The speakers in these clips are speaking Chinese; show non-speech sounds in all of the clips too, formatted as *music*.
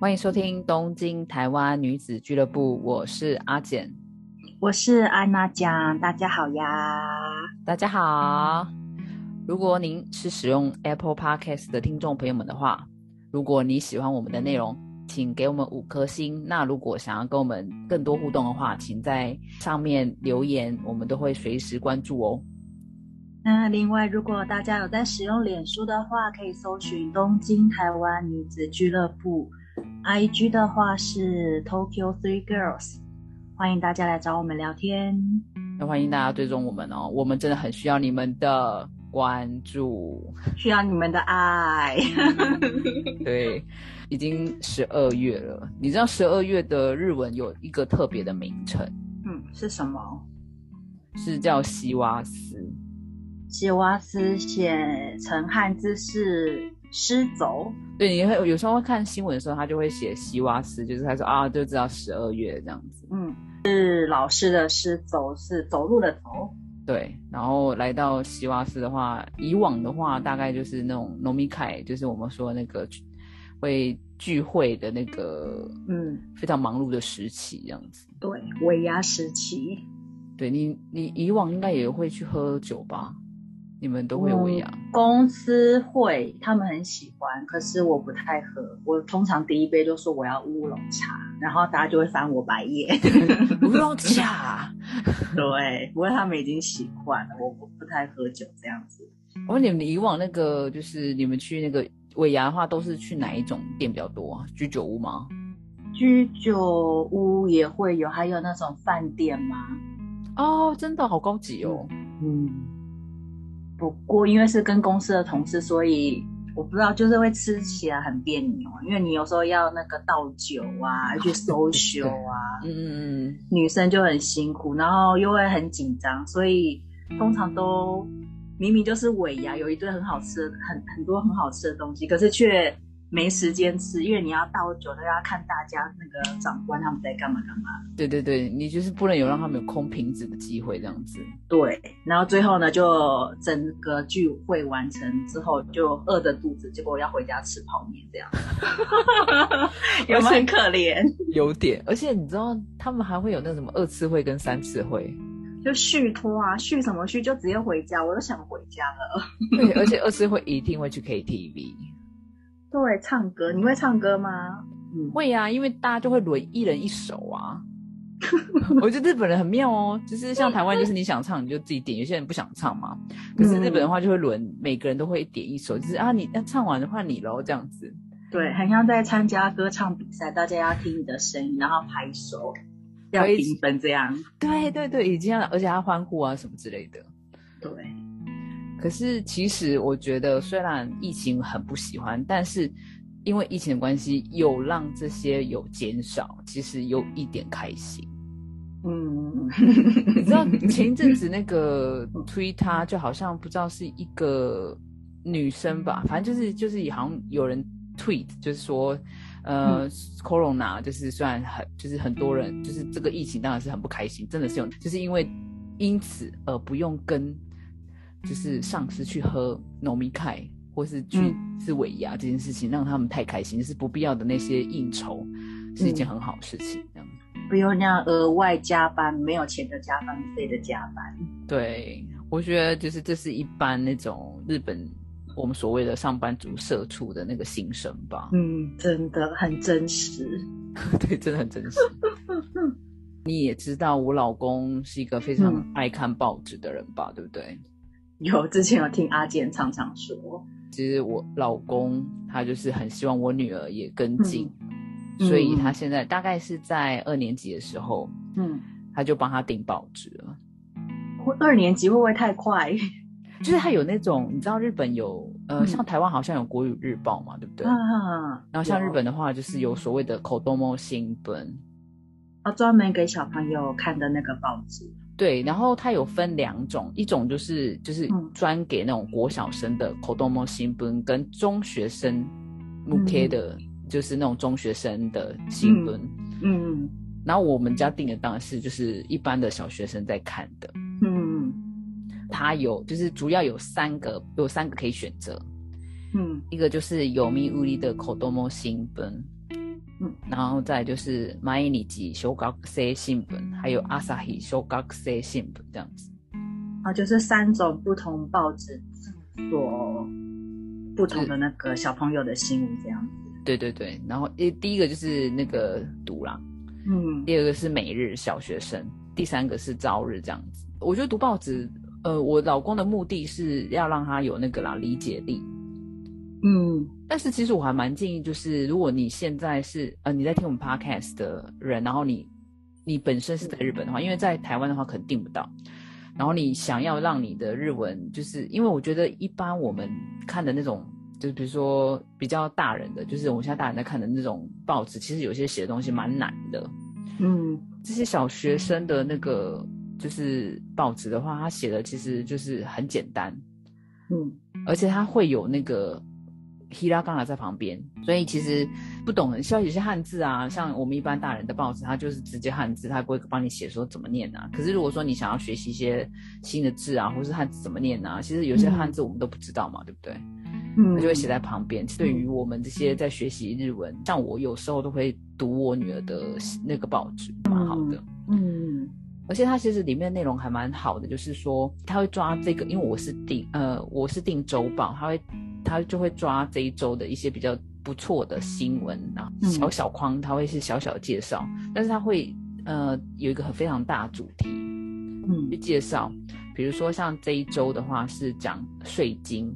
欢迎收听东京台湾女子俱乐部，我是阿简，我是安娜酱，大家好呀，大家好。如果您是使用 Apple Podcast 的听众朋友们的话，如果你喜欢我们的内容，请给我们五颗星。那如果想要跟我们更多互动的话，请在上面留言，我们都会随时关注哦。那另外，如果大家有在使用脸书的话，可以搜寻东京台湾女子俱乐部，IG 的话是 Tokyo Three Girls，欢迎大家来找我们聊天。那欢迎大家追踪我们哦，我们真的很需要你们的关注，需要你们的爱。对，已经十二月了，你知道十二月的日文有一个特别的名称，嗯，是什么？是叫西瓦斯。西瓦斯写成汉字是诗走，对，你会有时候会看新闻的时候，他就会写西瓦斯，就是他说啊，就知道十二月这样子。嗯，是老师的诗走是走路的走。对，然后来到西瓦斯的话，以往的话大概就是那种农民凯，就是我们说那个会聚会的那个，嗯，非常忙碌的时期这样子。对，尾牙时期。对你，你以往应该也会去喝酒吧？你们都会喂养？公司会，他们很喜欢，可是我不太喝。我通常第一杯就说我要乌龙茶，然后大家就会翻我白眼。*laughs* 乌龙茶，对，不过他们已经习惯了，我不不太喝酒这样子。我问你们，以往那个就是你们去那个尾牙的话，都是去哪一种店比较多啊？居酒屋吗？居酒屋也会有，还有那种饭店吗？哦，真的好高级哦。嗯。不过，因为是跟公司的同事，所以我不知道，就是会吃起来很别扭。因为你有时候要那个倒酒啊，去 *laughs* 收修啊，嗯嗯嗯，女生就很辛苦，然后又会很紧张，所以通常都明明就是尾牙，有一堆很好吃的，很很多很好吃的东西，可是却。没时间吃，因为你要倒酒，都要看大家那个长官他们在干嘛干嘛。对对对，你就是不能有让他们有空瓶子的机会，这样子。对，然后最后呢，就整个聚会完成之后，就饿着肚子，结果要回家吃泡面，这样。*laughs* 有没有很可怜？有点，而且你知道，他们还会有那什么二次会跟三次会，就续托啊，续什么续，就直接回家，我都想回家了。对，而且二次会一定会去 KTV。对，唱歌，你会唱歌吗？嗯，会呀，因为大家就会轮一人一首啊。*laughs* 我觉得日本人很妙哦，就是像台湾，就是你想唱你就自己点，有些人不想唱嘛。可是日本的话就会轮，每个人都会点一首，就是啊，你那唱完的话你喽，这样子。对，很像在参加歌唱比赛，大家要听你的声音，然后拍手，要评分这样。对对对，已经要，而且要欢呼啊什么之类的。对。可是，其实我觉得，虽然疫情很不喜欢，但是因为疫情的关系，有让这些有减少，其实有一点开心。嗯，你知道 *laughs* 前一阵子那个推他，就好像不知道是一个女生吧，反正就是就是好像有人 tweet，就是说，呃，corona 就是虽然很就是很多人就是这个疫情当然是很不开心，真的是有，就是因为因此而不用跟。就是上司去喝糯米开，或是去吃尾牙这件事情，让他们太开心，是不必要的那些应酬，是一件很好的事情。这样不用那样额外加班，没有钱的加班费的加班。对，我觉得就是这是一般那种日本我们所谓的上班族社畜的那个心声吧。嗯，真的很真实。*laughs* 对，真的很真实。*laughs* 你也知道我老公是一个非常爱看报纸的人吧？对不对？有之前有听阿健常常说，其实我老公他就是很希望我女儿也跟进，所以他现在大概是在二年级的时候，嗯，他就帮他订报纸了。二年级会不会太快？就是他有那种，你知道日本有呃，像台湾好像有国语日报嘛，对不对？嗯。然后像日本的话，就是有所谓的口多猫新闻，啊，专门给小朋友看的那个报纸。对，然后它有分两种，一种就是就是专给那种国小生的口多莫新闻，跟中学生目 K 的，就是那种中学生的新闻。嗯，然后我们家订的当然是就是一般的小学生在看的。嗯，它有就是主要有三个，有三个可以选择。嗯，一个就是有名无离的口多莫新闻，嗯，然后再就是《毎日小学生新聞》，还有《朝日小学生新聞》这样子。啊，就是三种不同报纸所不同的那个小朋友的新闻这样子。对对对，然后第，第一个就是那个《读啦》，嗯，第二个是《每日小学生》，第三个是《朝日》这样子。我觉得读报纸，呃，我老公的目的是要让他有那个啦理解力。嗯，但是其实我还蛮建议，就是如果你现在是呃你在听我们 podcast 的人，然后你你本身是在日本的话，因为在台湾的话可能订不到，然后你想要让你的日文，就是因为我觉得一般我们看的那种，就比如说比较大人的，就是我们现在大人在看的那种报纸，其实有些写的东西蛮难的。嗯，这些小学生的那个就是报纸的话，他写的其实就是很简单。嗯，而且他会有那个。希拉刚好在旁边，所以其实不懂像有些汉字啊，像我们一般大人的报纸，它就是直接汉字，它不会帮你写说怎么念啊。可是如果说你想要学习一些新的字啊，或是汉字怎么念啊，其实有些汉字我们都不知道嘛，对不对？嗯，就会写在旁边。对于我们这些在学习日文，像我有时候都会读我女儿的那个报纸，蛮好的。嗯，而且它其实里面内容还蛮好的，就是说它会抓这个，因为我是订呃我是订周报，它会。他就会抓这一周的一些比较不错的新闻啊，小小框，他会是小小的介绍，但是他会呃有一个很非常大的主题，嗯，去介绍，比如说像这一周的话是讲税金，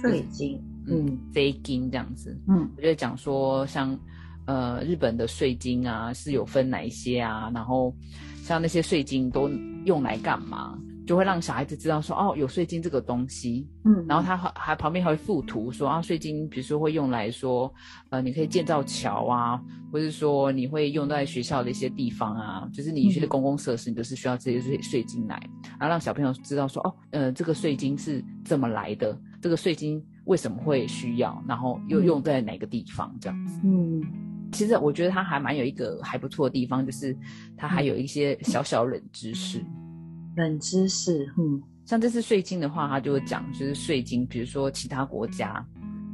税金，嗯，税金这样子，嗯，我就讲说像呃日本的税金啊是有分哪一些啊，然后像那些税金都用来干嘛？就会让小孩子知道说哦，有税金这个东西，嗯，然后他还还旁边还会附图说啊，税金比如说会用来说，呃，你可以建造桥啊，或者说你会用在学校的一些地方啊，就是你一些公共设施，你都是需要这些税税金来，然后让小朋友知道说哦，呃，这个税金是怎么来的，这个税金为什么会需要，然后又用在哪个地方这样子，嗯，其实我觉得他还蛮有一个还不错的地方，就是他还有一些小小冷知识。冷知识，嗯，像这次税金的话，他就会讲，就是税金，比如说其他国家、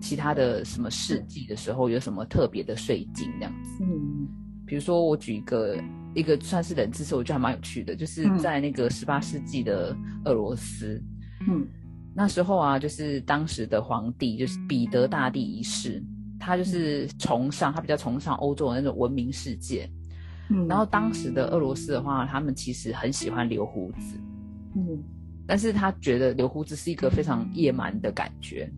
其他的什么世纪的时候，有什么特别的税金这样子。嗯，比如说我举一个一个算是冷知识，我觉得还蛮有趣的，就是在那个十八世纪的俄罗斯，嗯，那时候啊，就是当时的皇帝就是彼得大帝一世，他就是崇尚他比较崇尚欧洲的那种文明世界。然后当时的俄罗斯的话，他们其实很喜欢留胡子，嗯，但是他觉得留胡子是一个非常野蛮的感觉，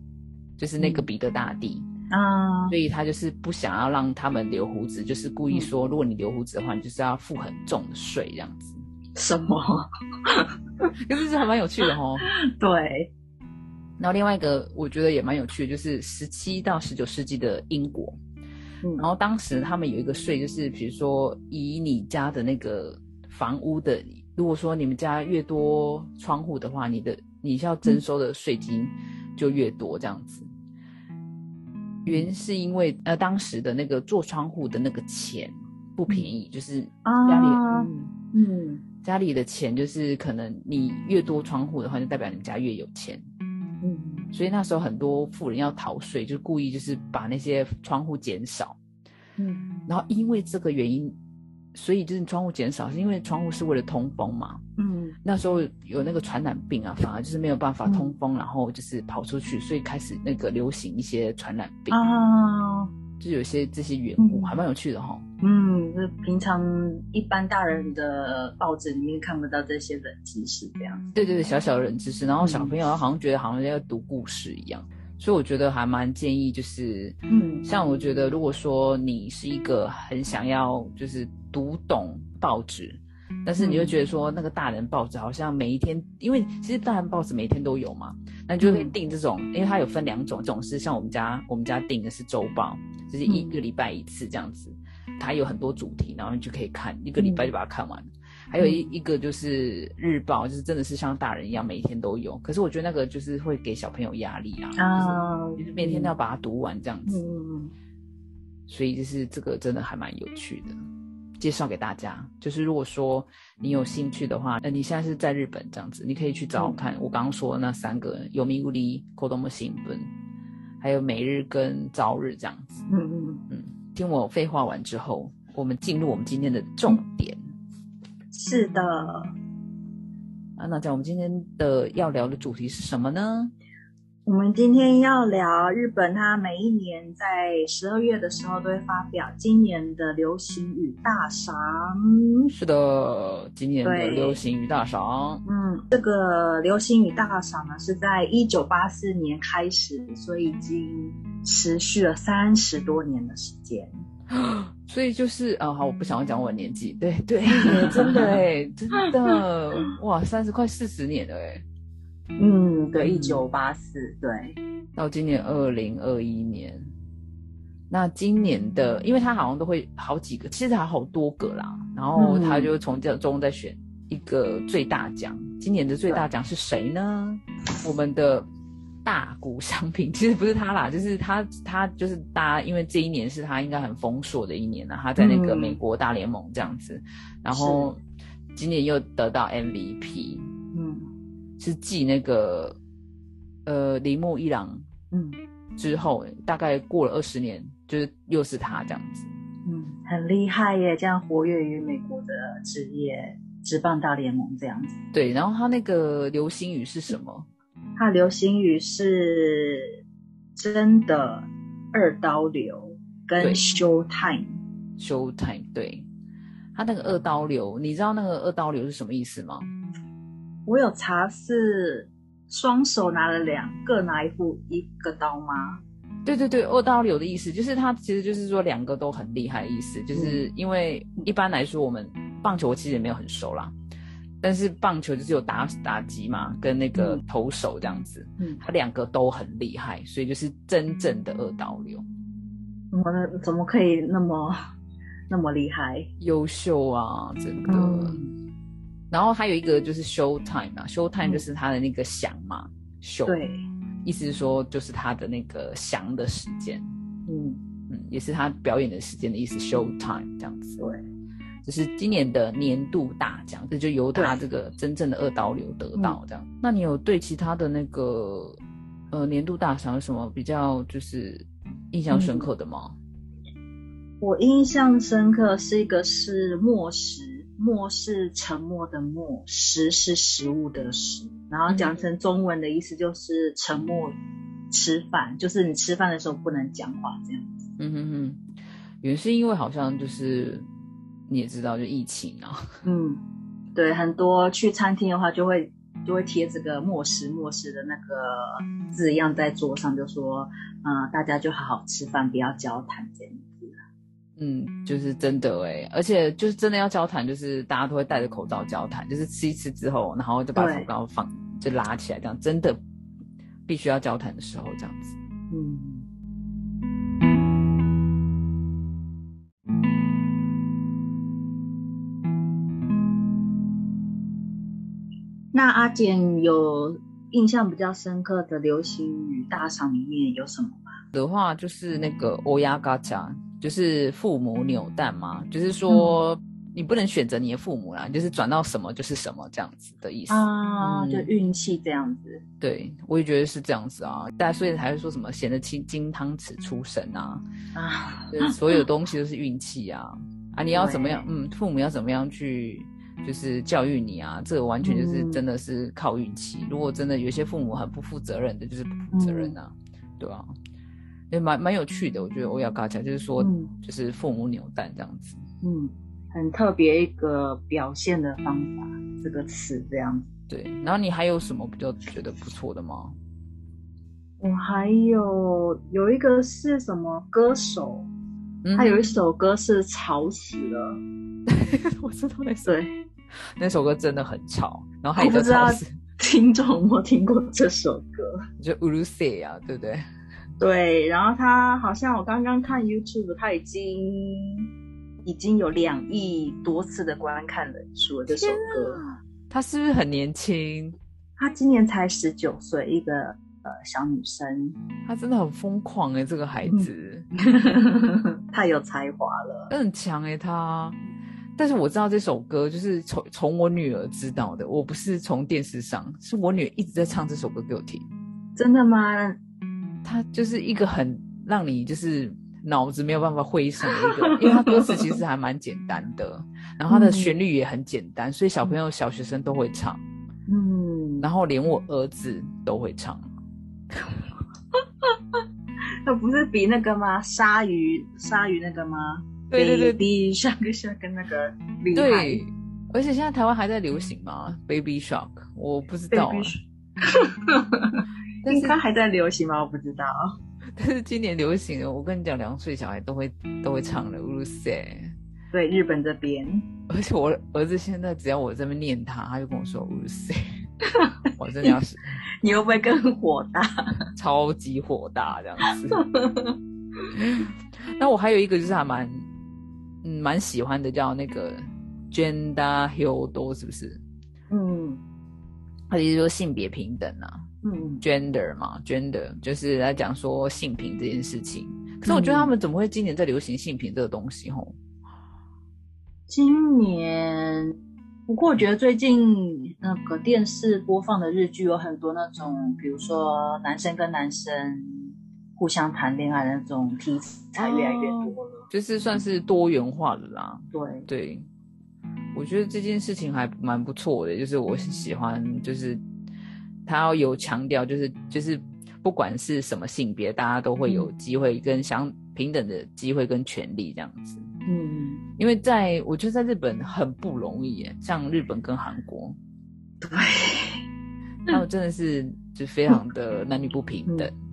就是那个彼得大帝啊，所以他就是不想要让他们留胡子，就是故意说，如果你留胡子的话，你就是要付很重的税这样子。什么？*laughs* 可是这还蛮有趣的哦。*laughs* 对。然后另外一个我觉得也蛮有趣的，就是十七到十九世纪的英国。然后当时他们有一个税，就是比如说以你家的那个房屋的，如果说你们家越多窗户的话，你的你需要征收的税金就越多这样子。原因是因为呃当时的那个做窗户的那个钱不便宜，就是家里嗯家里的钱就是可能你越多窗户的话，就代表你们家越有钱。嗯，所以那时候很多富人要逃税，就故意就是把那些窗户减少。嗯，然后因为这个原因，所以就是窗户减少，是因为窗户是为了通风嘛。嗯，那时候有那个传染病啊，反而就是没有办法通风，然后就是跑出去，所以开始那个流行一些传染病啊。就有些这些缘故，还蛮有趣的哈。嗯，就平常一般大人的报纸里面看不到这些冷知识，这样。对对对，小小的冷知识，然后小朋友好像觉得好像在读故事一样，所以我觉得还蛮建议，就是嗯，像我觉得如果说你是一个很想要就是读懂报纸。但是你就觉得说那个大人报纸好像每一天，因为其实大人报纸每天都有嘛，那你就可以订这种，因为它有分两种，这种是像我们家我们家订的是周报，就是一个礼拜一次这样子，它有很多主题，然后你就可以看一个礼拜就把它看完。还有一一个就是日报，就是真的是像大人一样每一天都有，可是我觉得那个就是会给小朋友压力啊，就是每天都要把它读完这样子，嗯所以就是这个真的还蛮有趣的。介绍给大家，就是如果说你有兴趣的话，那你现在是在日本这样子，你可以去找看我刚刚说的那三个有名无离、口多么新闻，还有每日跟朝日这样子。嗯嗯嗯，听我废话完之后，我们进入我们今天的重点。是的，啊，那讲我们今天的要聊的主题是什么呢？我们今天要聊日本，它每一年在十二月的时候都会发表今年的流行语大赏。是的，今年的流行语大赏。嗯，这个流行语大赏呢是在一九八四年开始，所以已经持续了三十多年的时间。*laughs* 所以就是啊，好，我不想要讲我的年纪。对对，*laughs* 真的哎，*laughs* 真的哇，三十快四十年了哎。嗯，对，一九八四，对，到今年二零二一年，那今年的，因为他好像都会好几个，其实还好多个啦，然后他就从这中再选一个最大奖。今年的最大奖是谁呢？我们的大谷商品，*laughs* 其实不是他啦，就是他，他就是大家，因为这一年是他应该很丰硕的一年啊，他在那个美国大联盟这样子，然后今年又得到 MVP 嗯。是继那个，呃，铃木一郎，嗯，之后大概过了二十年，就是又是他这样子，嗯，很厉害耶，这样活跃于美国的职业职棒大联盟这样子。对，然后他那个流星雨是什么？他流星雨是真的二刀流跟 show time，show time，对，他那个二刀流，你知道那个二刀流是什么意思吗？我有查是双手拿了两个拿一副一个刀吗？对对对，二刀流的意思就是他其实就是说两个都很厉害的意思，就是因为一般来说我们棒球其实也没有很熟啦，但是棒球就是有打打击嘛，跟那个投手这样子，嗯，他两个都很厉害，所以就是真正的二刀流。怎么怎么可以那么那么厉害？优秀啊，真的。然后还有一个就是 show time 啊，show time 就是他的那个响嘛，show，对，意思是说就是他的那个响的时间，嗯。嗯，也是他表演的时间的意思，show time 这样子，对，这是今年的年度大奖，这就由他这个真正的二刀流得到这样。那你有对其他的那个呃年度大赏有什么比较就是印象深刻的吗？我印象深刻是一个是末时。默是沉默的默，食是食物的食，然后讲成中文的意思就是沉默吃饭，就是你吃饭的时候不能讲话这样子。嗯哼哼，原是因为好像就是你也知道，就疫情啊。*laughs* 嗯，对，很多去餐厅的话就会就会贴这个默食默食的那个字样在桌上，就说嗯，大家就好好吃饭，不要交谈这样子。嗯，就是真的哎，而且就是真的要交谈，就是大家都会戴着口罩交谈，就是吃一吃之后，然后就把口罩放就拉起来，这样真的必须要交谈的时候这样子。嗯。那阿简有印象比较深刻的流行语大赏里面有什么吗？的话就是那个欧亚嘎加。就是父母扭蛋嘛，就是说你不能选择你的父母啦，就是转到什么就是什么这样子的意思啊，就运气这样子。对，我也觉得是这样子啊，大家所以才会说什么显得金金汤匙出生啊啊，所有东西都是运气啊啊，你要怎么样？*laughs* 嗯，父母要怎么样去就是教育你啊？这个完全就是真的是靠运气。如果真的有些父母很不负责任的，就是不负责任啊，对吧？也蛮蛮有趣的，我觉得欧亚嘎恰就是说，就是父母扭蛋这样子，嗯，很特别一个表现的方法，这个词这样子。对，然后你还有什么比较觉得不错的吗？我还有有一个是什么歌手，他有一首歌是吵死了，*laughs* 我知道那首，那首歌真的很吵，然后还不知道听众有没有听过这首歌，*laughs* 就乌鲁塞呀，对不对？对，然后他好像我刚刚看 YouTube，他已经已经有两亿多次的观看人数了。这首歌，他是不是很年轻？他今年才十九岁，一个呃小女生。他真的很疯狂哎，这个孩子 *laughs* 太有才华了，很强哎他。但是我知道这首歌就是从从我女儿知道的，我不是从电视上，是我女儿一直在唱这首歌给我听。真的吗？他就是一个很让你就是脑子没有办法会上的一个，*laughs* 因为它歌词其实还蛮简单的，然后它的旋律也很简单，所以小朋友、小学生都会唱。嗯，然后连我儿子都会唱。*laughs* 那不是比那个吗？鲨鱼，鲨鱼那个吗？对对对，Baby Shark 像跟那个对，而且现在台湾还在流行吗？Baby Shark，我不知道。*laughs* 应该还在流行吗？我不知道。但是今年流行了，我跟你讲，两岁小孩都会都会唱的。乌塞，对，日本这边。而且我儿子现在只要我这边念他，他就跟我说乌塞。*laughs* 我真的要是，你会不会更火大？超级火大这样子。*laughs* 那我还有一个就是还蛮，嗯，蛮喜欢的，叫那个 Gender Hill 是不是？嗯，他就是说性别平等啊。嗯，gender 嘛，gender 就是来讲说性平这件事情。可是我觉得他们怎么会今年在流行性平这个东西？吼，今年，不过我觉得最近那个电视播放的日剧有很多那种，比如说男生跟男生互相谈恋爱的那种题材越来越多了，就是算是多元化的啦。对对，我觉得这件事情还蛮不错的，就是我是喜欢，就是。他要有强调，就是就是，不管是什么性别，大家都会有机会跟相平等的机会跟权利这样子。嗯，因为在我觉得在日本很不容易，像日本跟韩国，对，他们真的是就非常的男女不平等。嗯，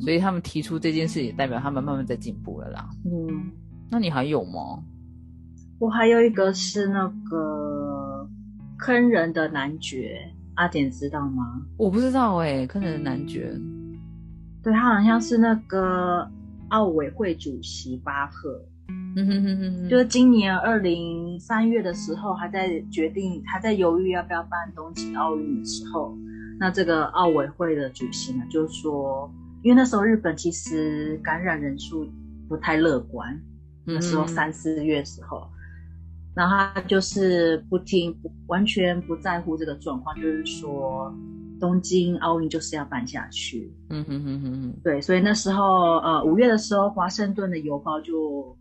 所以他们提出这件事，也代表他们慢慢在进步了啦。嗯，那你还有吗？我还有一个是那个坑人的男爵。阿典知道吗？我不知道哎，坑人的男爵，对他好像是那个奥委会主席巴赫，嗯哼哼哼，就是今年二零三月的时候，还在决定，还在犹豫要不要办东京奥运的时候，那这个奥委会的主席呢，就说，因为那时候日本其实感染人数不太乐观，那时候三四月时候。然后他就是不听，完全不在乎这个状况，就是说东京奥运就是要办下去。嗯哼哼哼哼。对，所以那时候呃五月的时候，华盛顿的邮报就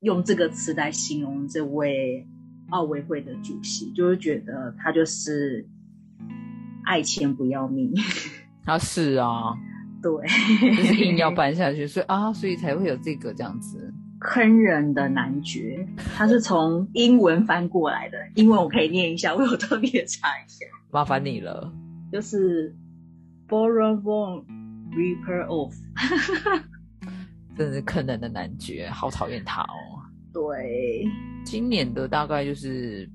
用这个词来形容这位奥委会的主席，就是觉得他就是爱钱不要命。他 *laughs* 是啊，对，就是硬要搬下去，所以啊，所以才会有这个这样子。坑人的男爵，他是从英文翻过来的。英文我可以念一下，我有特别查一下。麻烦你了，就是 Born Reaper of，*laughs* 真是坑人的男爵，好讨厌他哦。对，今年的大概就是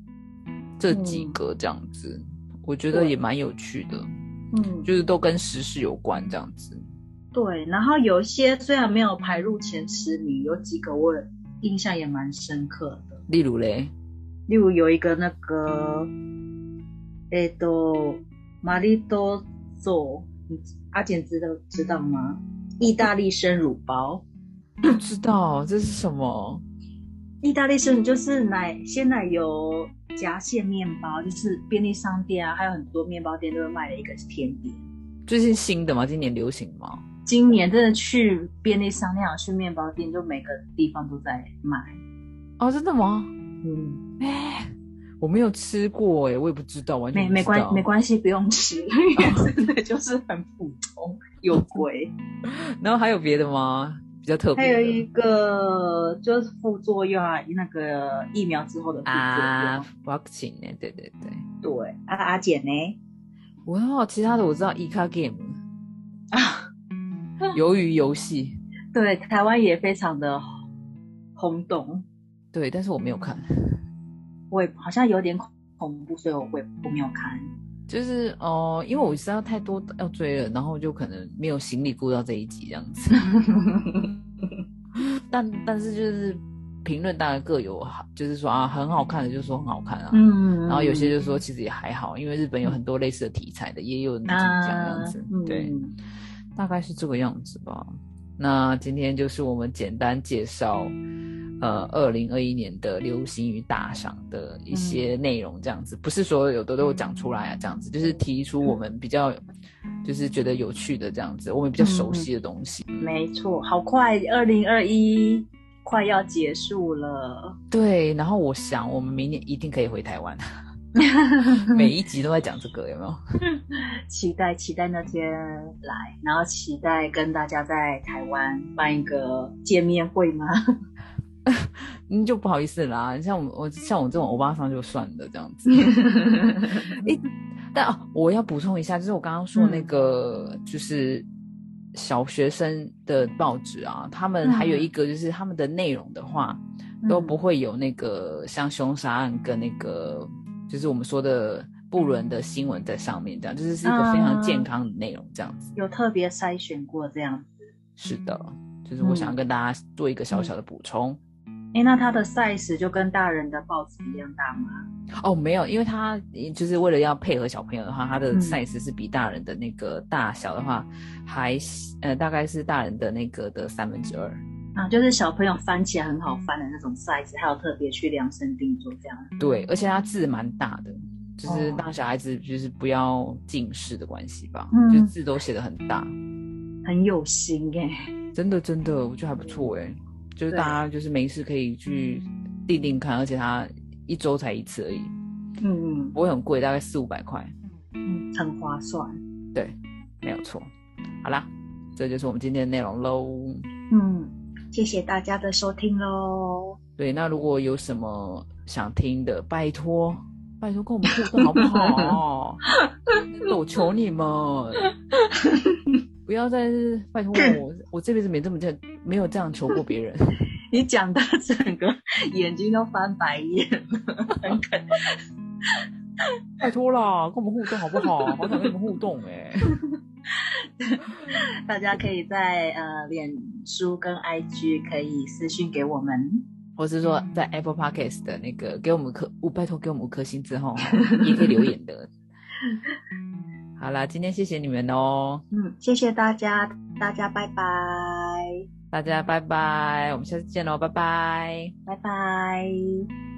这几个这样子，我觉得也蛮有趣的。嗯，就是都跟时事有关这样子。对，然后有些虽然没有排入前十名，有几个我印象也蛮深刻的。例如嘞，例如有一个那个，诶，都玛丽多做，阿简知道知道吗？意大利生乳包，不知道这是什么？意大利生就是奶鲜奶油夹馅面包，就是便利商店啊，还有很多面包店都会卖的一个甜点。最近新的吗？今年流行吗？今年真的去便利商店、去面包店，就每个地方都在卖。哦，真的吗？嗯，哎，我没有吃过，哎，我也不知道，完全没没关没关系，不用吃，真的就是很普通有鬼。*laughs* 然后还有别的吗？比较特别？还有一个就是副作用啊，那个疫苗之后的副作用。啊，vaccine 呢？对对对对。阿阿姐呢？哇，其他的我知道，e 卡 game 啊。*laughs* 鱿鱼游戏，对台湾也非常的轰动，对，但是我没有看，我也好像有点恐怖，所以我会我没有看，就是哦，因为我知道太多要追了，然后就可能没有行李顾到这一集这样子，*laughs* 但但是就是评论当然各有好，就是说啊很好看的就说很好看啊，嗯，然后有些就说其实也还好，因为日本有很多类似的题材的，也有这样子，对。大概是这个样子吧。那今天就是我们简单介绍，呃二零二一年的流行语大赏的一些内容，这样子，不是所有的都讲出来啊，这样子，就是提出我们比较就是觉得有趣的这样子，我们比较熟悉的东西。没错，好快，二零二一快要结束了。对，然后我想我们明年一定可以回台湾。*laughs* 每一集都在讲这个，有没有？*laughs* 期待期待那天来，然后期待跟大家在台湾办一个见面会吗？*laughs* 嗯，就不好意思啦。像我我像我这种欧巴桑就算了这样子。哎，但哦，我要补充一下，就是我刚刚说那个，就是小学生的报纸啊，他们还有一个就是他们的内容的话，都不会有那个像凶杀案跟那个。就是我们说的不伦的新闻在上面，这样就是是一个非常健康的内容，这样子。有特别筛选过这样子。是的，就是我想要跟大家做一个小小的补充。哎，那它的 size 就跟大人的报纸一样大吗？哦，没有，因为它就是为了要配合小朋友的话，它的 size 是比大人的那个大小的话，还呃大概是大人的那个的三分之二。啊，就是小朋友翻起来很好翻的那种 size，还有特别去量身定做这样。对，而且它字蛮大的，就是让小孩子就是不要近视的关系吧，就字都写的很大，很有心哎，真的真的，我觉得还不错哎，就是大家就是没事可以去定定看，而且它一周才一次而已，嗯嗯，不会很贵，大概四五百块，嗯，很划算，对，没有错。好啦，这就是我们今天的内容喽，嗯。谢谢大家的收听喽。对，那如果有什么想听的，拜托，拜托跟我们互动好不好？*laughs* 我求你们，*laughs* *laughs* 不要再拜托 *laughs* 我，我这辈子没这么这没有这样求过别人。*laughs* 你讲到整个眼睛都翻白眼了，很可。拜托啦，跟我们互动好不好？好想跟你们互动哎。*laughs* 大家可以在呃脸书跟 IG 可以私信给我们，或是说在 Apple Podcast 的那个给我们颗，我拜托给我们五颗星之后，也可以留言的。好啦，今天谢谢你们哦。嗯，谢谢大家，大家拜拜，大家拜拜，我们下次见喽，拜拜，拜拜。